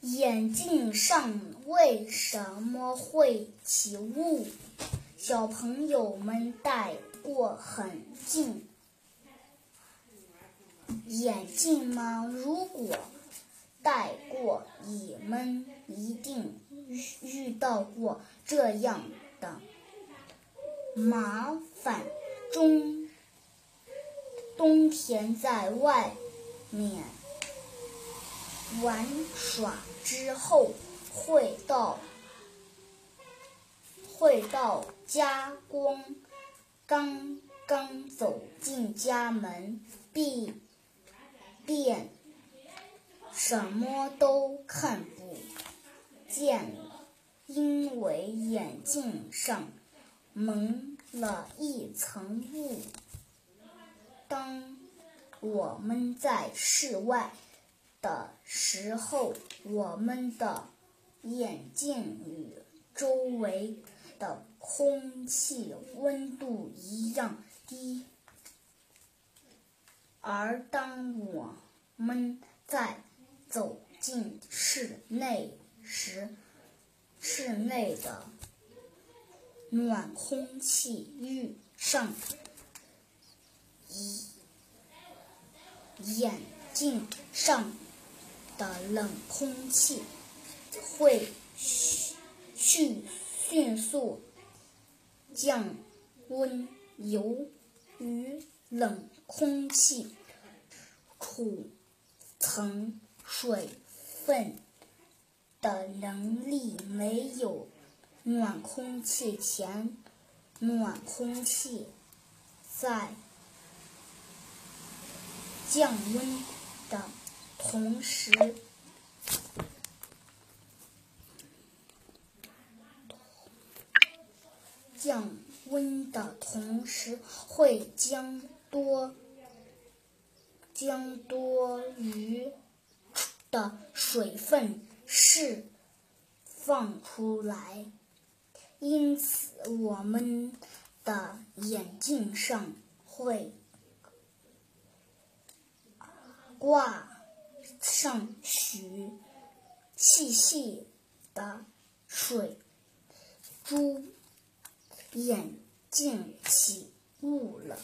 眼镜上为什么会起雾？小朋友们戴过很近眼镜吗？如果戴过，你们一定遇到过这样的麻烦：冬冬天在外面玩耍之后，会到会到家光刚刚走进家门，必便什么都看不见，因为眼镜上蒙了一层雾。当我们在室外的时候，我们的眼镜与周围的空气温度一样低；而当我们在走进室内时，室内的暖空气遇上一眼镜上的冷空气，会迅迅速降温。由于冷空气储藏水分的能力没有暖空气强，暖空气在降温的同时，降温的同时会将多将多余的水分释放出来，因此我们的眼镜上会挂上许细细的水珠，眼镜起雾了。